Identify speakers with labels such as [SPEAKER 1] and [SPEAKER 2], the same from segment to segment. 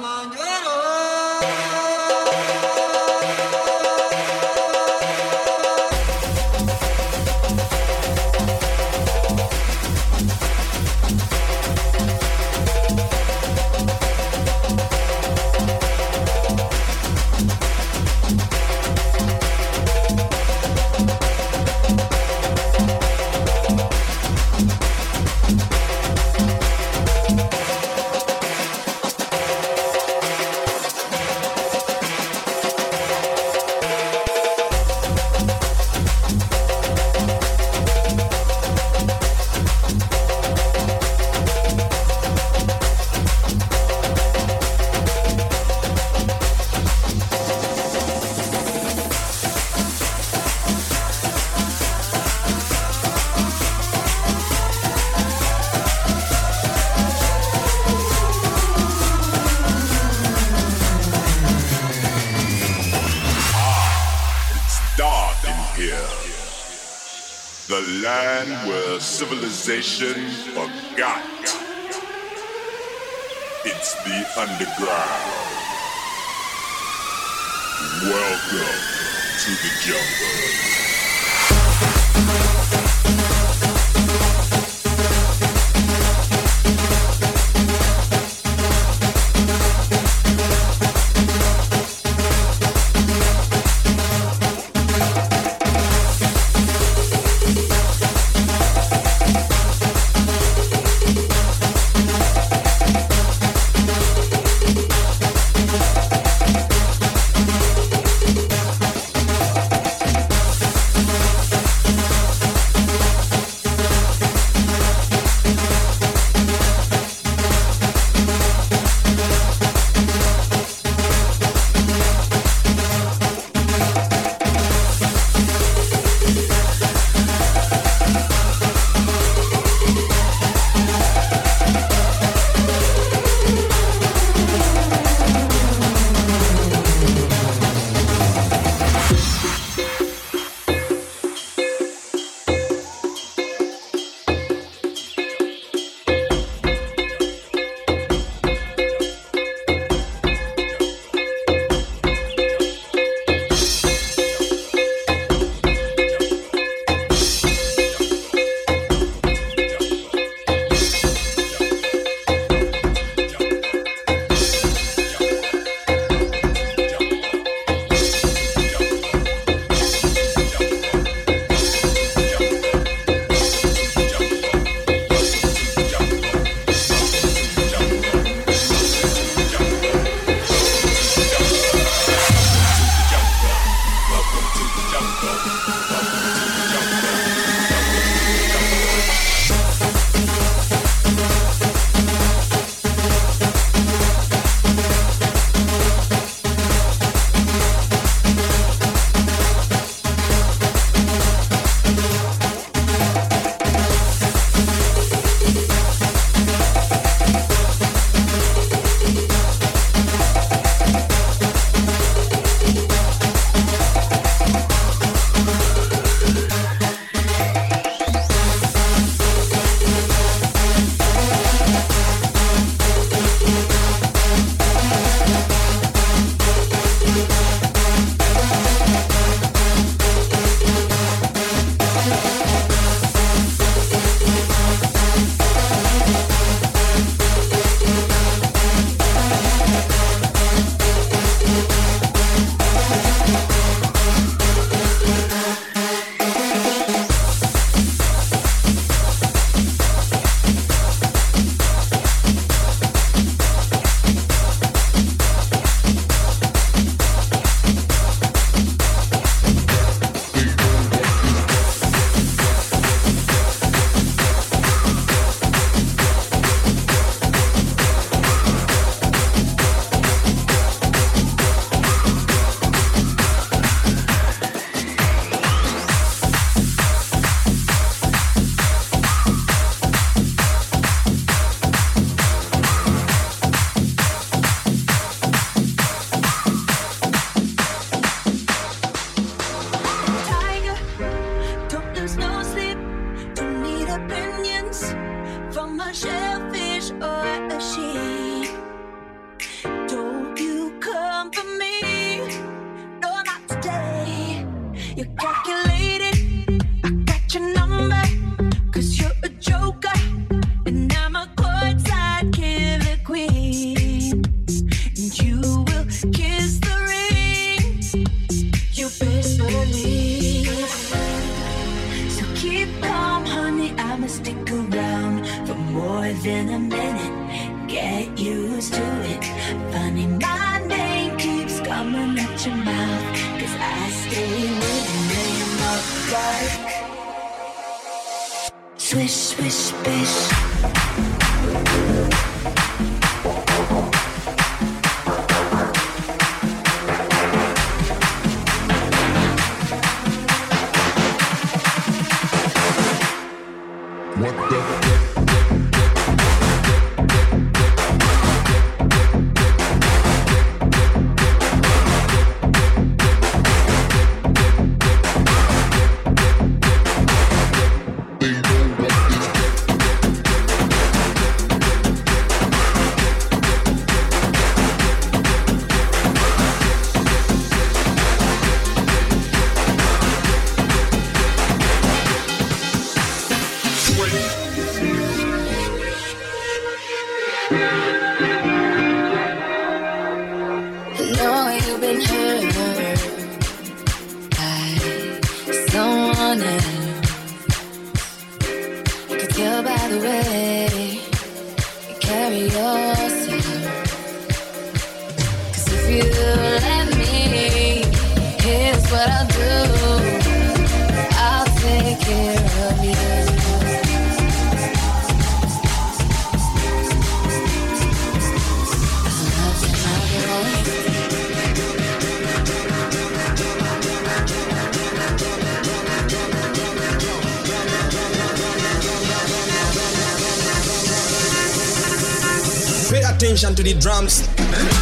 [SPEAKER 1] Mann. Civilization forgot. It's the underground. Welcome to the jungle.
[SPEAKER 2] Swish,
[SPEAKER 1] the
[SPEAKER 3] drums.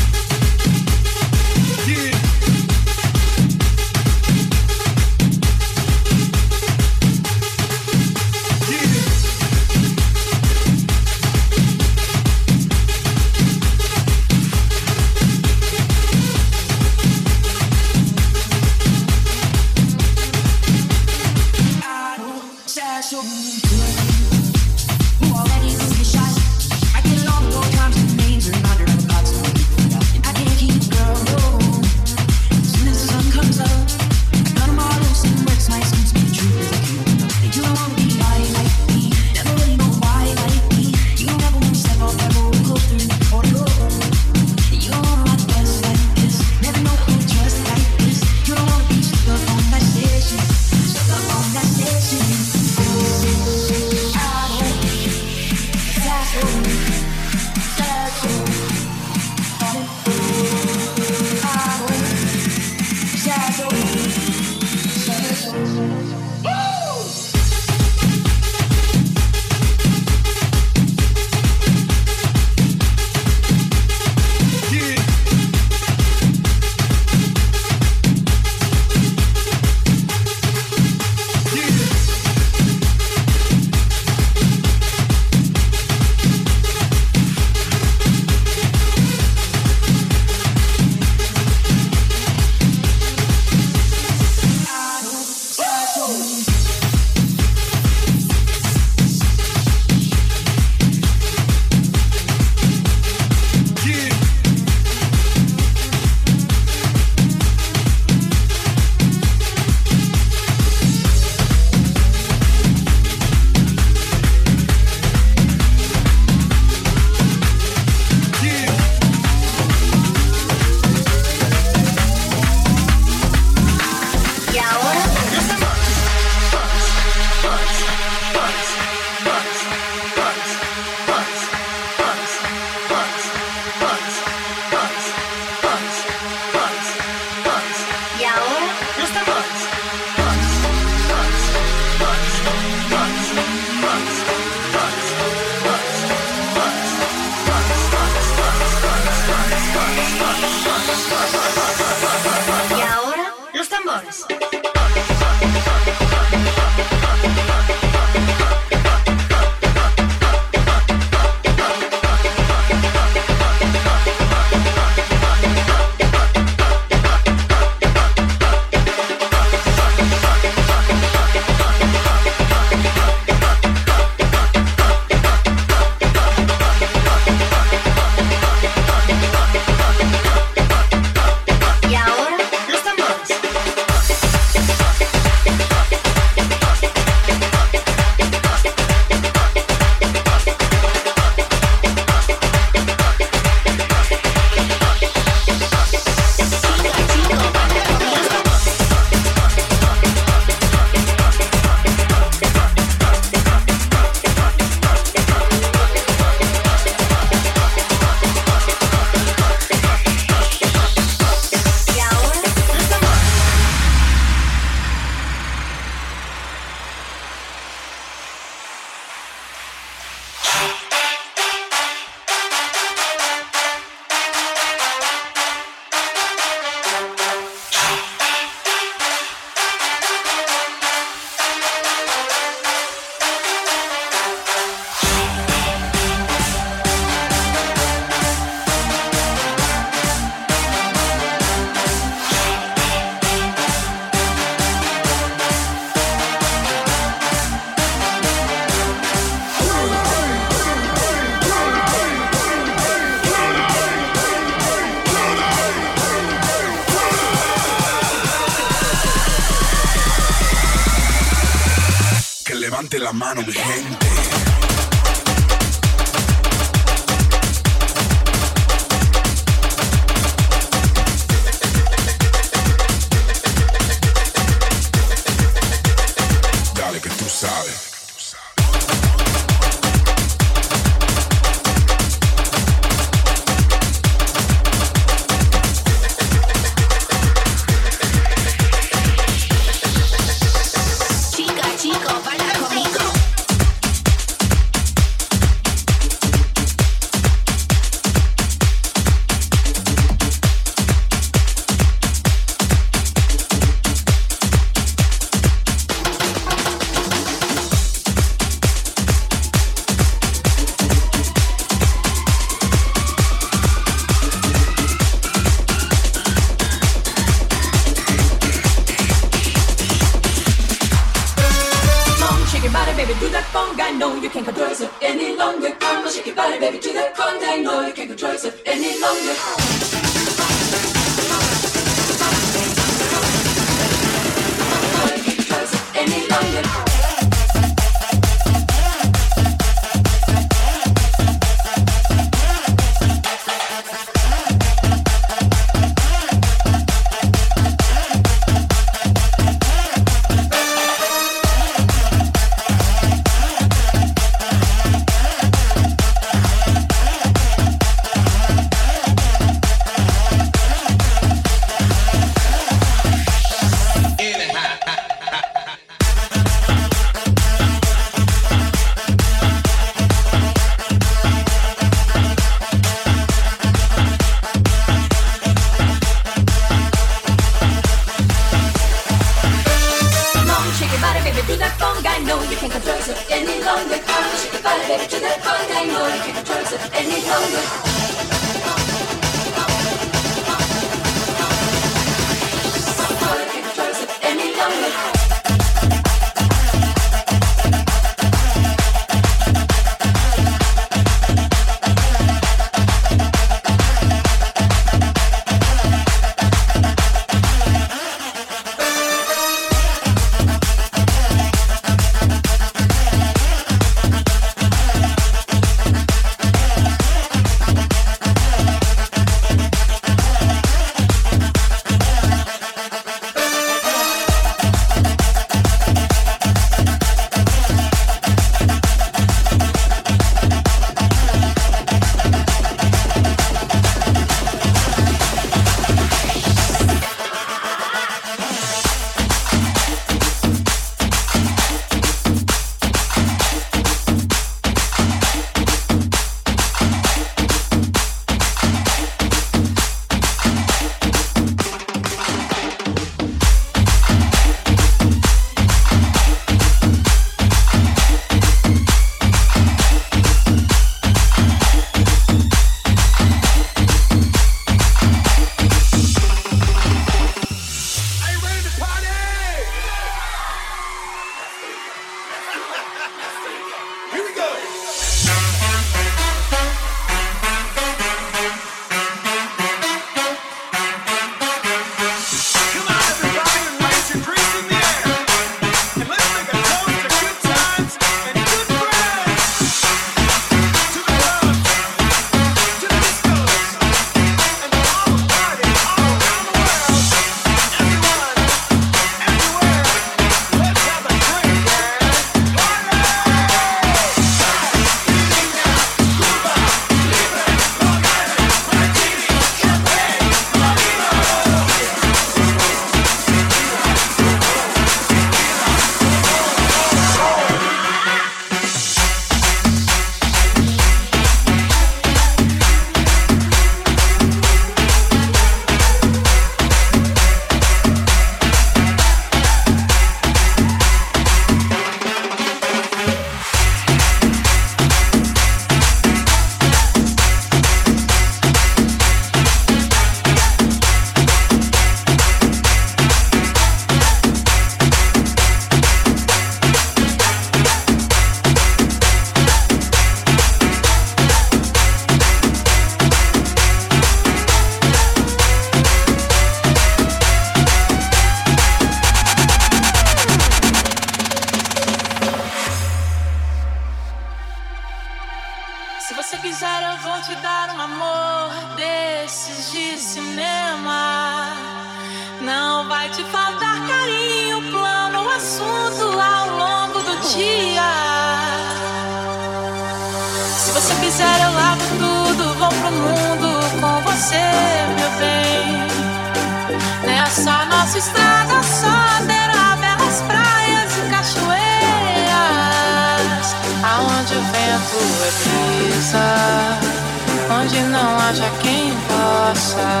[SPEAKER 4] Onde não haja quem possa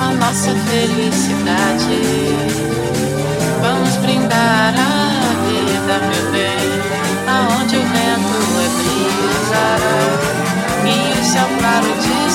[SPEAKER 4] a nossa felicidade. Vamos brindar a vida, meu bem, aonde o vento é brisa e o céu claro de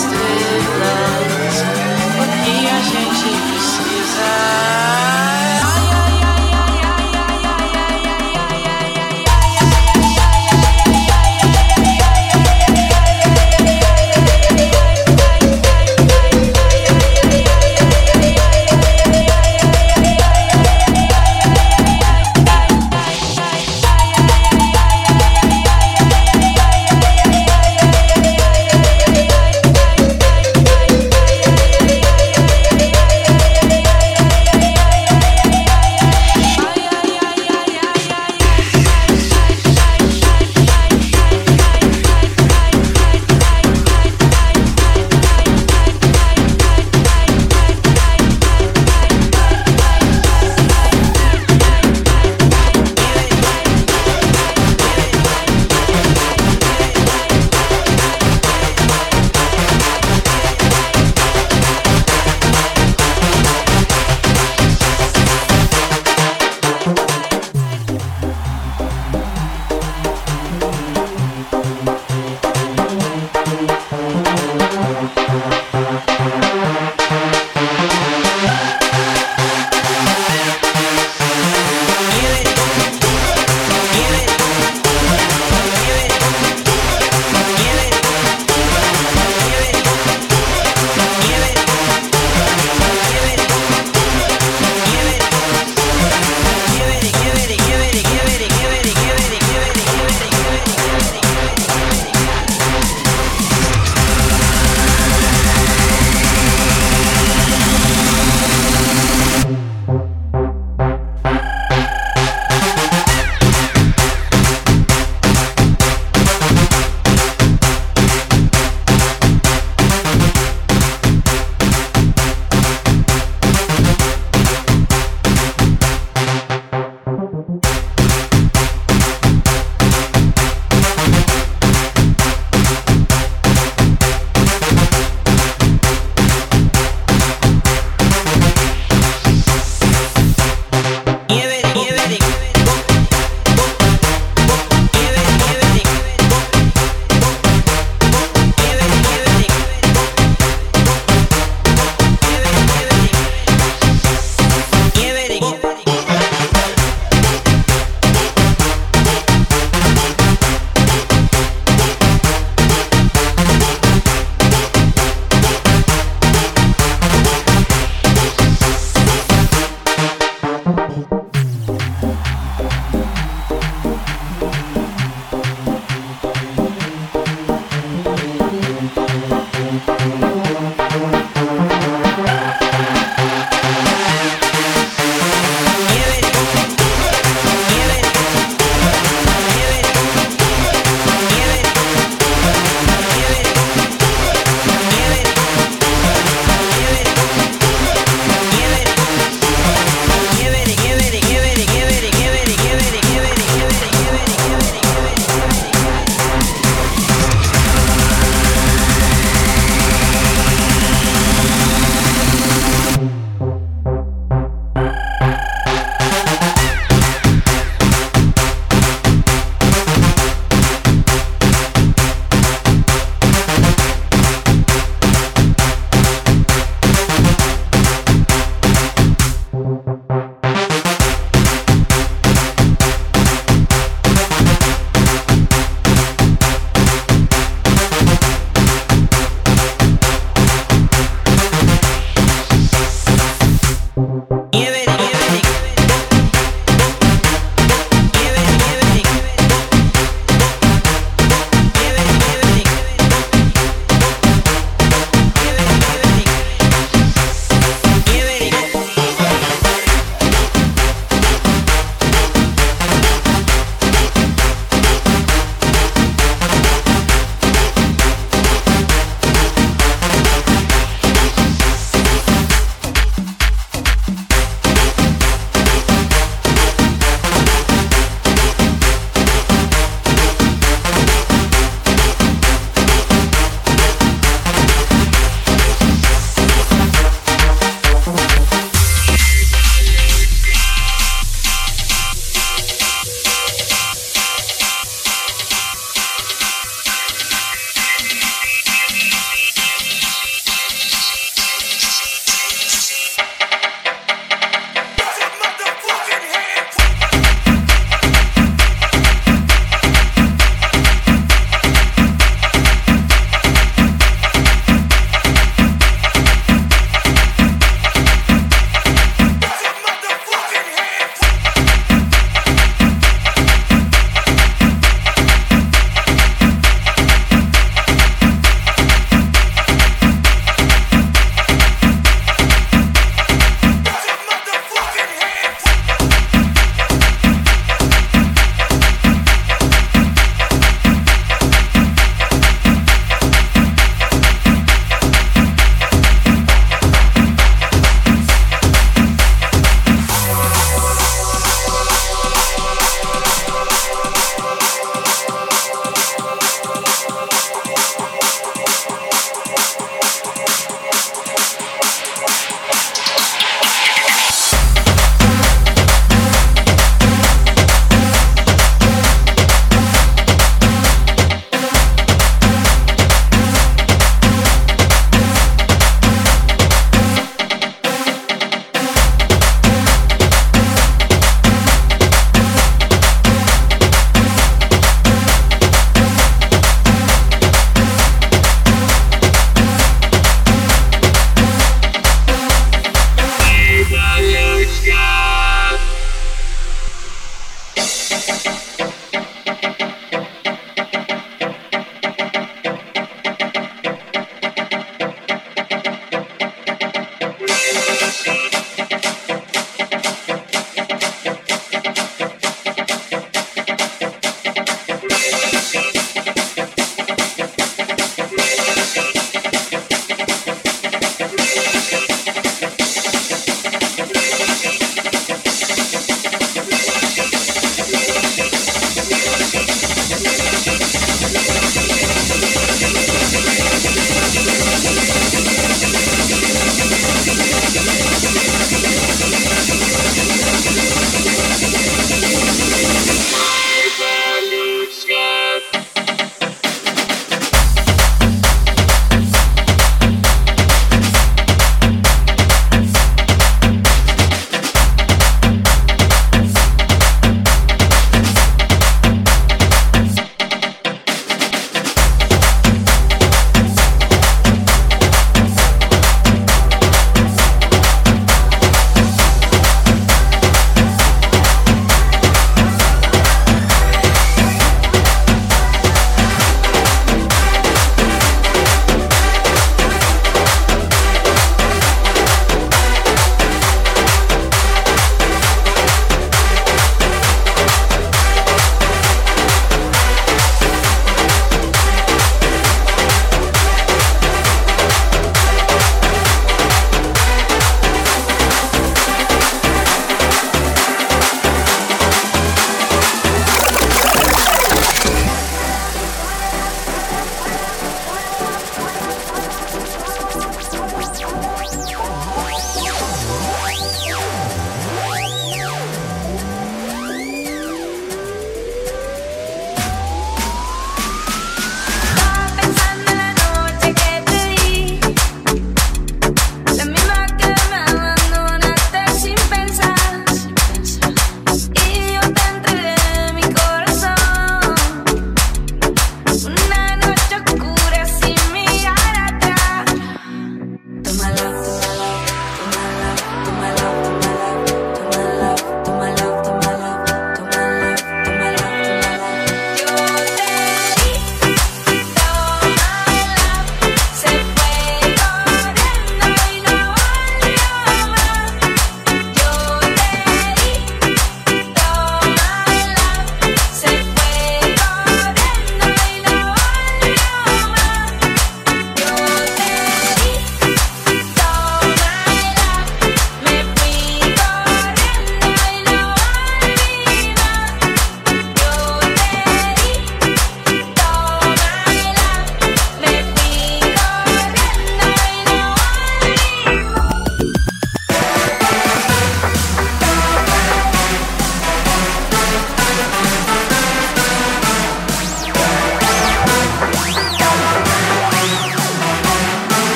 [SPEAKER 4] Yeah.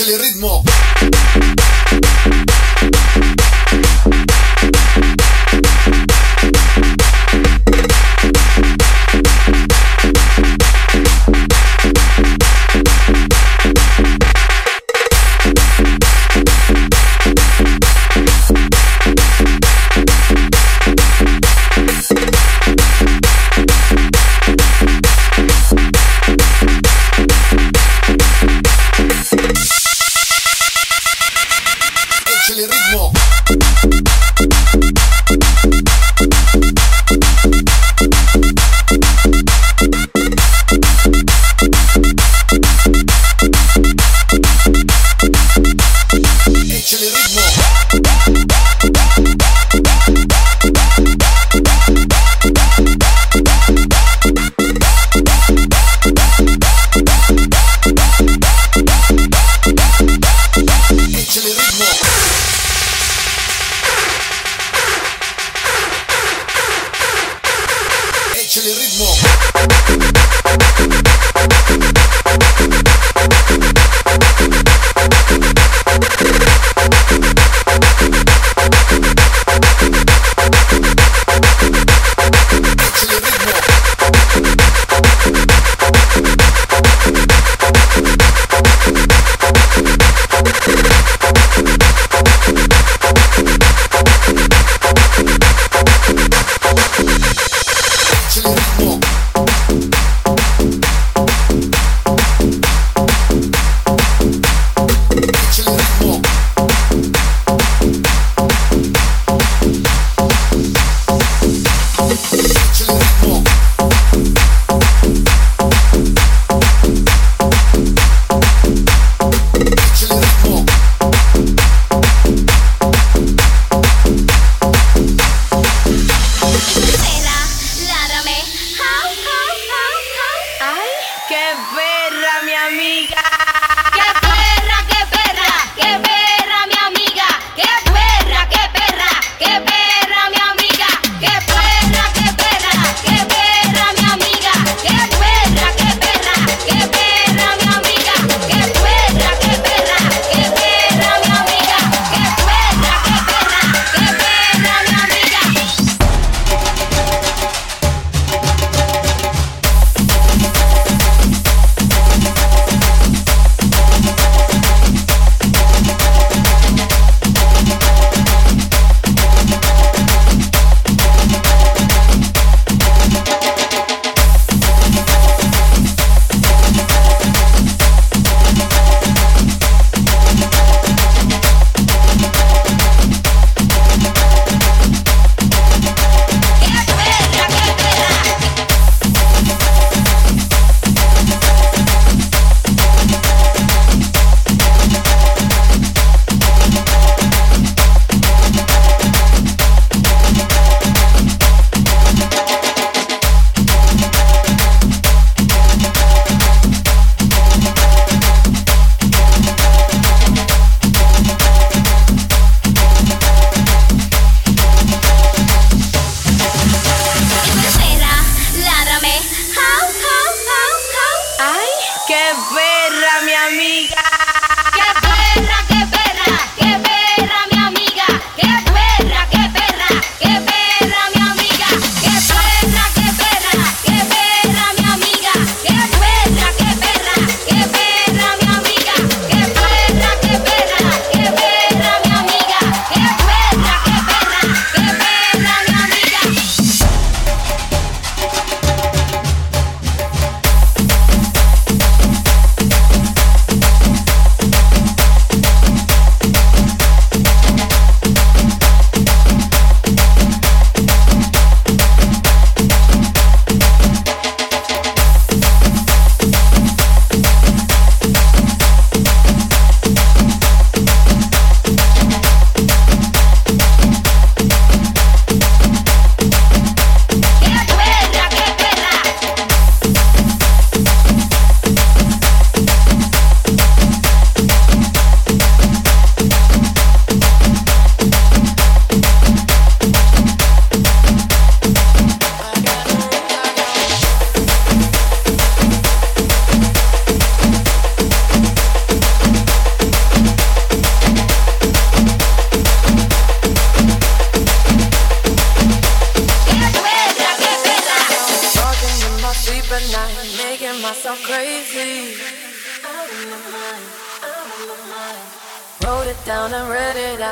[SPEAKER 3] Échale ritmo.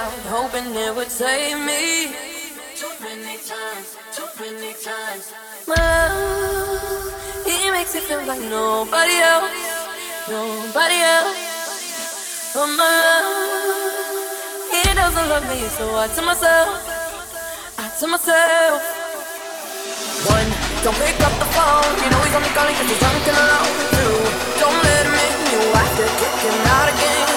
[SPEAKER 2] out, hoping it would save me.
[SPEAKER 5] Too many times, too many times.
[SPEAKER 2] My love, he makes it feel like nobody else, nobody else. But my love, he doesn't love me, so I tell myself, I tell myself. One, don't pick up the phone, you know he's only calling cause he's drunk and alone. Two, don't let him in, you have to kick him out again.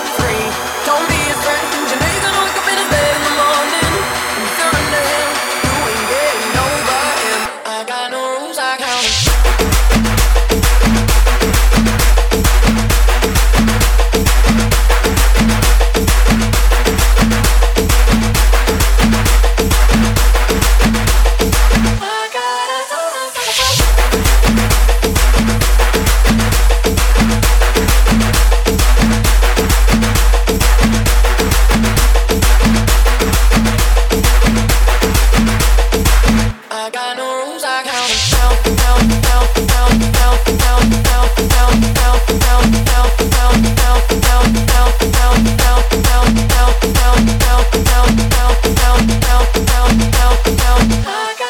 [SPEAKER 2] I